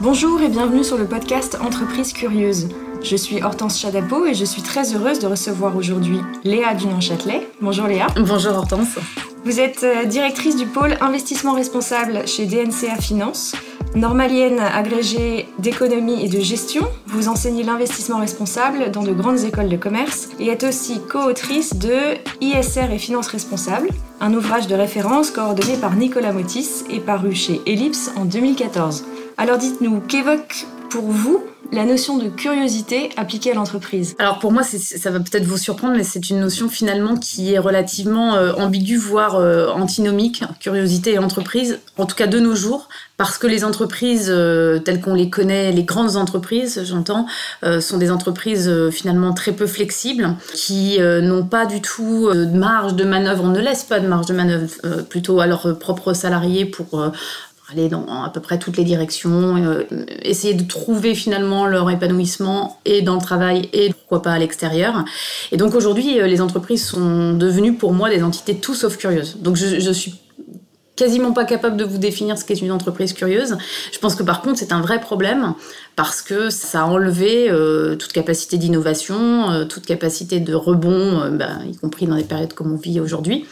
Bonjour et bienvenue sur le podcast Entreprise Curieuse. Je suis Hortense Chadapo et je suis très heureuse de recevoir aujourd'hui Léa Dunan-Châtelet. Bonjour Léa. Bonjour Hortense. Vous êtes euh, directrice du pôle investissement responsable chez DNCA Finance. Normalienne agrégée d'économie et de gestion, vous enseignez l'investissement responsable dans de grandes écoles de commerce et êtes aussi co-autrice de ISR et Finances responsables, un ouvrage de référence coordonné par Nicolas Motis et paru chez Ellipse en 2014. Alors dites-nous, qu'évoque pour vous la notion de curiosité appliquée à l'entreprise? Alors pour moi, ça va peut-être vous surprendre, mais c'est une notion finalement qui est relativement euh, ambiguë, voire euh, antinomique, curiosité et entreprise, en tout cas de nos jours, parce que les entreprises euh, telles qu'on les connaît, les grandes entreprises, j'entends, sont des entreprises finalement très peu flexibles, qui n'ont pas du tout de marge de manœuvre, on ne laisse pas de marge de manœuvre plutôt à leurs propres salariés pour aller dans à peu près toutes les directions, euh, essayer de trouver finalement leur épanouissement et dans le travail et pourquoi pas à l'extérieur. Et donc aujourd'hui, euh, les entreprises sont devenues pour moi des entités tout sauf curieuses. Donc je, je suis quasiment pas capable de vous définir ce qu'est une entreprise curieuse. Je pense que par contre, c'est un vrai problème parce que ça a enlevé euh, toute capacité d'innovation, euh, toute capacité de rebond, euh, bah, y compris dans des périodes comme on vit aujourd'hui.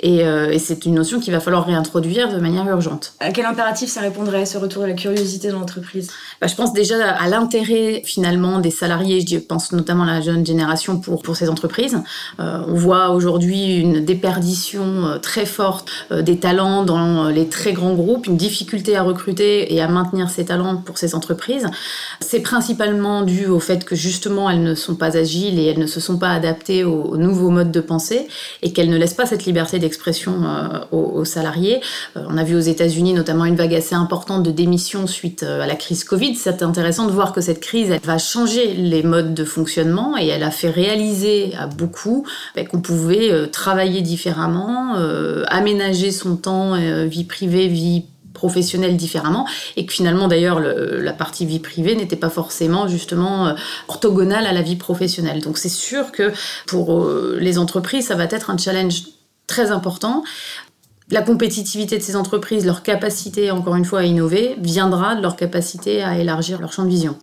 Et, c'est une notion qu'il va falloir réintroduire de manière urgente. À quel impératif ça répondrait, ce retour de la curiosité dans l'entreprise? Bah, Je pense déjà à l'intérêt finalement des salariés, je pense notamment à la jeune génération pour, pour ces entreprises. on voit aujourd'hui une déperdition très forte des talents dans les très grands groupes, une difficulté à recruter et à maintenir ces talents pour ces entreprises. C'est principalement dû au fait que justement elles ne sont pas agiles et elles ne se sont pas adaptées aux, nouveaux modes de pensée et qu'elles ne laissent pas cette liberté d'expression euh, aux, salariés. Euh, on a vu aux États-Unis notamment une vague assez importante de démissions suite euh, à la crise Covid. C'est intéressant de voir que cette crise va changer les modes de fonctionnement et elle a fait réaliser à beaucoup bah, qu'on pouvait travailler différemment, aménager son temps, vie privée, vie professionnelle différemment et que finalement d'ailleurs la partie vie privée n'était pas forcément justement euh, orthogonale à la vie professionnelle. Donc c'est sûr que pour euh, les entreprises, ça va être un challenge très important. La compétitivité de ces entreprises, leur capacité encore une fois à innover, viendra de leur capacité à élargir leur champ de vision.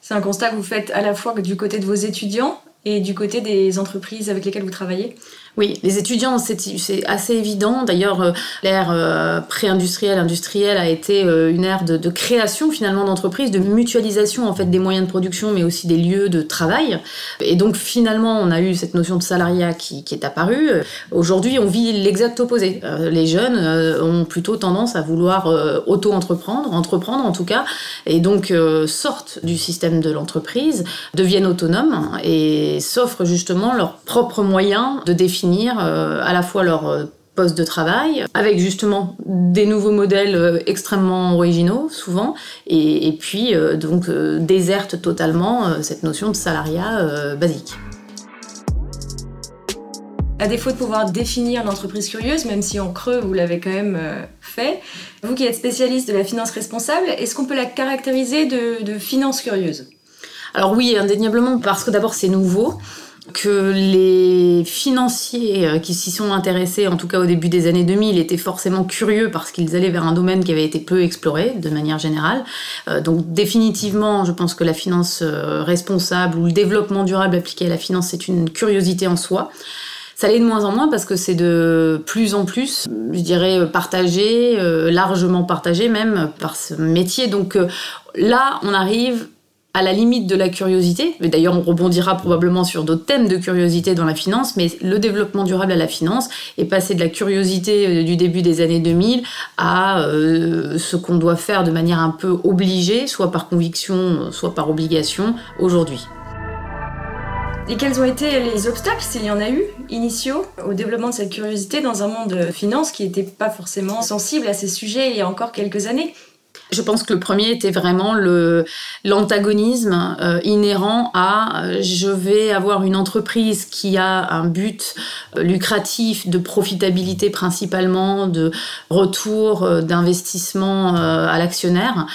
C'est un constat que vous faites à la fois du côté de vos étudiants et du côté des entreprises avec lesquelles vous travaillez? Oui, les étudiants, c'est assez évident. D'ailleurs, euh, l'ère euh, pré-industrielle, industrielle a été euh, une ère de, création finalement d'entreprises, de mutualisation en fait des moyens de production, mais aussi des lieux de travail. Et donc finalement, on a eu cette notion de salariat qui, est apparue. Aujourd'hui, on vit l'exact opposé. les jeunes ont plutôt tendance à vouloir auto-entreprendre, entreprendre en tout cas, et donc sortent du système de l'entreprise, deviennent autonomes et s'offrent justement leurs propres moyens de définir euh, à la fois leur euh, poste de travail, avec justement des nouveaux modèles euh, extrêmement originaux, souvent, et, puis donc déserte totalement cette notion de salariat basique. À défaut de pouvoir définir l'entreprise curieuse, même si en creux vous l'avez quand même fait, vous qui êtes spécialiste de la finance responsable, est-ce qu'on peut la caractériser de, de finance curieuse? Alors oui, indéniablement, parce que d'abord c'est nouveau que les financiers euh, qui s'y sont intéressés, en tout cas au début des années 2000, étaient forcément curieux parce qu'ils allaient vers un domaine qui avait été peu exploré de manière générale. Euh, donc définitivement, je pense que la finance euh, responsable ou le développement durable appliqué à la finance, c'est une curiosité en soi. Ça l'est de moins en moins parce que c'est de plus en plus, je dirais, partagé, largement partagé même par ce métier. Donc là, on arrive à la limite de la curiosité. Mais d'ailleurs, on rebondira probablement sur d'autres thèmes de curiosité dans la finance, mais le développement durable à la finance est passé de la curiosité euh, du début des années 2000 à euh, ce qu'on doit faire de manière un peu obligée, soit par conviction, soit par obligation, aujourd'hui. Et quels ont été les obstacles, s'il y en a eu, initiaux, au développement de cette curiosité dans un monde de finance qui n'était pas forcément sensible à ces sujets il y a encore quelques années? Je pense que le premier était vraiment le l'antagonisme euh, inhérent à euh, je vais avoir une entreprise qui a un but euh, lucratif de profitabilité principalement, de retour d'investissement à l'actionnaire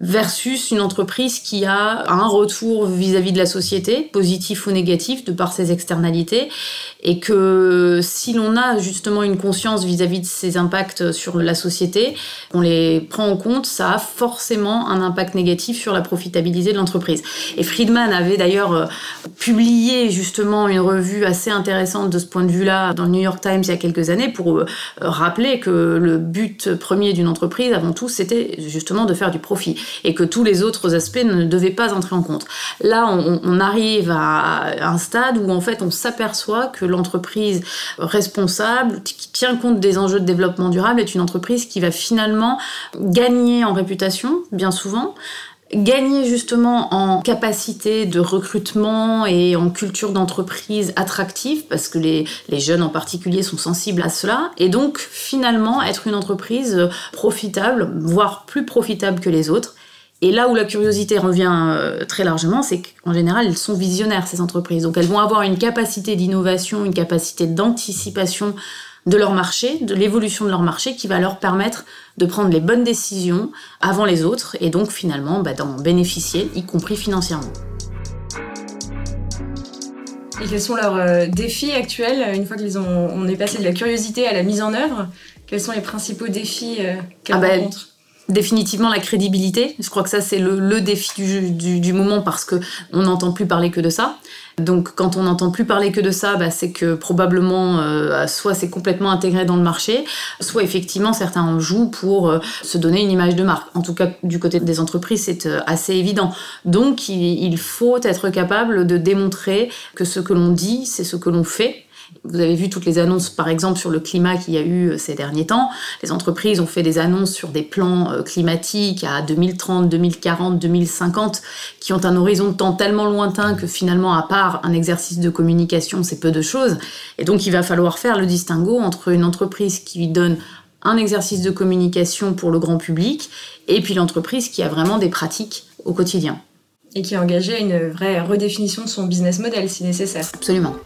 versus une entreprise qui a un retour vis-à-vis de la société, positif ou négatif, de par ses externalités, et que si l'on a justement une conscience vis-à-vis de ses impacts sur la société, on les prend en compte, ça a forcément un impact négatif sur la profitabilité de l'entreprise. Et Friedman avait d'ailleurs euh, publié justement une revue assez intéressante de ce point de vue-là dans le New York Times il y a quelques années pour euh, rappeler que le but premier d'une entreprise, avant tout, c'était justement de faire du profit et que tous les autres aspects ne devaient pas entrer en compte. Là, on, arrive à un stade où en fait on s'aperçoit que l'entreprise responsable, qui tient compte des enjeux de développement durable, est une entreprise qui va finalement gagner en réputation, bien souvent, gagner justement en capacité de recrutement et en culture d'entreprise attractive, parce que les, les, jeunes en particulier sont sensibles à cela, et donc finalement être une entreprise profitable, voire plus profitable que les autres, et là où la curiosité revient euh, très largement, c'est qu'en général, elles sont visionnaires, ces entreprises. Donc elles vont avoir une capacité d'innovation, une capacité d'anticipation de leur marché, de l'évolution de leur marché, qui va leur permettre de prendre les bonnes décisions avant les autres, et donc finalement bah, d'en bénéficier, y compris financièrement. Et quels sont leurs euh, défis actuels, une fois qu'on est passé de la curiosité à la mise en œuvre? Quels sont les principaux défis euh, qu'elles ah bah, rencontrent? Définitivement la crédibilité. Je crois que ça c'est le, défi du, moment parce que on n'entend plus parler que de ça. Donc quand on n'entend plus parler que de ça, bah, c'est que probablement euh, soit c'est complètement intégré dans le marché, soit effectivement certains en jouent pour euh, se donner une image de marque. En tout cas du côté des entreprises c'est euh, assez évident. Donc il faut être capable de démontrer que ce que l'on dit c'est ce que l'on fait vous avez vu toutes les annonces, par exemple, sur le climat qu'il y a eu euh, ces derniers temps. Les entreprises ont fait des annonces sur des plans euh, climatiques à 2030, 2040, 2050, qui ont un horizon de temps tellement lointain que finalement, à part un exercice de communication, c'est peu de choses. Et donc, il va falloir faire le distinguo entre une entreprise qui lui donne un exercice de communication pour le grand public et puis l'entreprise qui a vraiment des pratiques au quotidien. Et qui a engagé une vraie redéfinition de son business model si nécessaire. Absolument.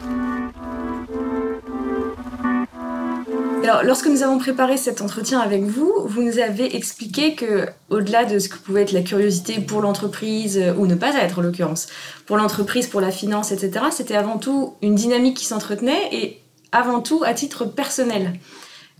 Lorsque nous avons préparé cet entretien avec vous, vous nous avez expliqué que, au-delà de ce que pouvait être la curiosité pour l'entreprise, euh, ou ne pas être en l'occurrence, pour l'entreprise, pour la finance, etc., c'était avant tout une dynamique qui s'entretenait et avant tout à titre personnel.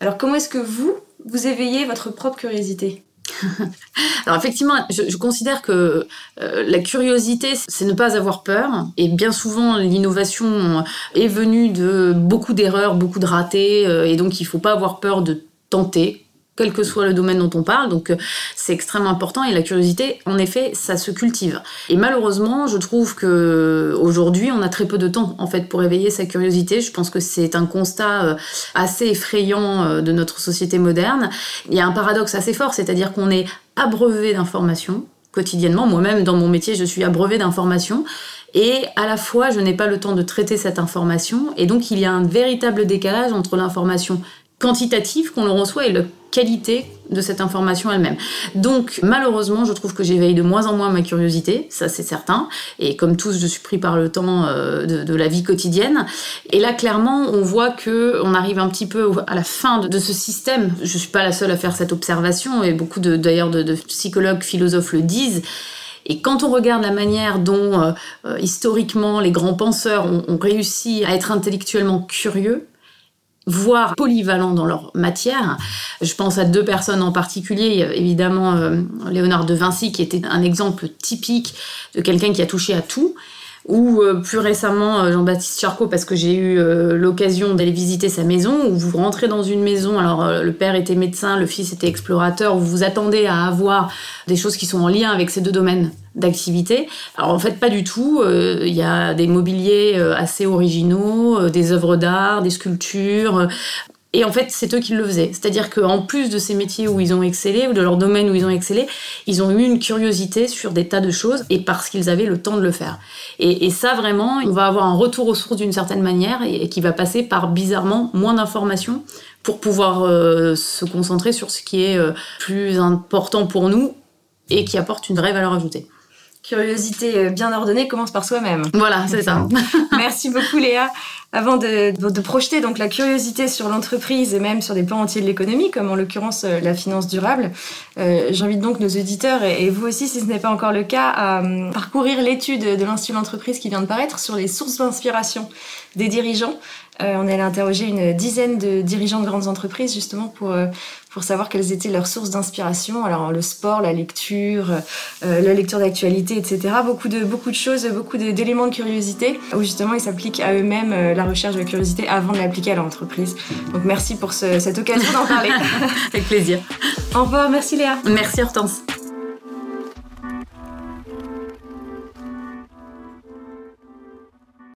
Alors, comment est-ce que vous, vous éveillez votre propre curiosité? Alors effectivement, je, considère que euh, la curiosité, c'est ne pas avoir peur. Et bien souvent, l'innovation est venue de beaucoup d'erreurs, beaucoup de ratés. Euh, et donc, il ne faut pas avoir peur de tenter quel que soit le domaine dont on parle. Donc euh, c'est extrêmement important et la curiosité, en effet, ça se cultive. Et malheureusement, je trouve que aujourd'hui, on a très peu de temps en fait pour éveiller sa curiosité. Je pense que c'est un constat euh, assez effrayant euh, de notre société moderne. Il y a un paradoxe assez fort, c'est-à-dire qu'on est abreuvé d'informations quotidiennement. Moi-même, dans mon métier, je suis abreuvé d'informations. Et à la fois, je n'ai pas le temps de traiter cette information. Et donc, il y a un véritable décalage entre l'information quantitative qu'on le reçoit et la qualité de cette information elle-même. Donc malheureusement, je trouve que j'éveille de moins en moins ma curiosité, ça c'est certain, et comme tous, je suis pris par le temps euh, de, la vie quotidienne. Et là, clairement, on voit que on arrive un petit peu à la fin de, ce système. Je suis pas la seule à faire cette observation, et beaucoup d'ailleurs de, psychologues, philosophes le disent. Et quand on regarde la manière dont euh, euh, historiquement les grands penseurs ont réussi à être intellectuellement curieux, voire polyvalents dans leur matière. Je pense à deux personnes en particulier, évidemment euh, Léonard de Vinci qui était un exemple typique de quelqu'un qui a touché à tout ou euh, plus récemment euh, Jean-Baptiste Charcot parce que j'ai eu l'occasion d'aller visiter sa maison où vous rentrez dans une maison alors le père était médecin le fils était explorateur vous vous attendez à avoir des choses qui sont en lien avec ces deux domaines d'activité. Alors en fait pas du tout, euh, il y a des mobiliers euh, assez originaux, euh, des œuvres d'art, des sculptures. Et en fait, c'est eux qui le faisaient. C'est-à-dire qu'en plus de ces métiers où ils ont excellé, ou de leur domaine où ils ont excellé, ils ont eu une curiosité sur des tas de choses, et parce qu'ils avaient le temps de le faire. Et, ça, vraiment, on va avoir un retour aux sources d'une certaine manière, et, qui va passer par, bizarrement, moins d'informations pour pouvoir se concentrer sur ce qui est plus important pour nous, et qui apporte une vraie valeur ajoutée curiosité bien ordonnée commence par soi-même. Voilà, c'est ça. Merci beaucoup Léa. Avant de, projeter donc la curiosité sur l'entreprise et même sur des pans entiers de l'économie, comme en l'occurrence euh, la finance durable, euh, j'invite donc nos auditeurs et, vous aussi, si ce n'est pas encore le cas, à euh, parcourir l'étude de l'Institut d'entreprise qui vient de paraître sur les sources d'inspiration des dirigeants. Euh, on est allé interroger une dizaine de dirigeants de grandes entreprises justement pour pour savoir quelles étaient leurs sources d'inspiration. Alors le sport, la lecture, la lecture d'actualité, etc. Beaucoup de, beaucoup de choses, beaucoup d'éléments de, curiosité où justement ils s'appliquent à eux-mêmes la recherche de curiosité avant de l'appliquer à leur entreprise. Donc merci pour cette occasion d'en parler. Avec plaisir. Au revoir, merci Léa. Merci Hortense.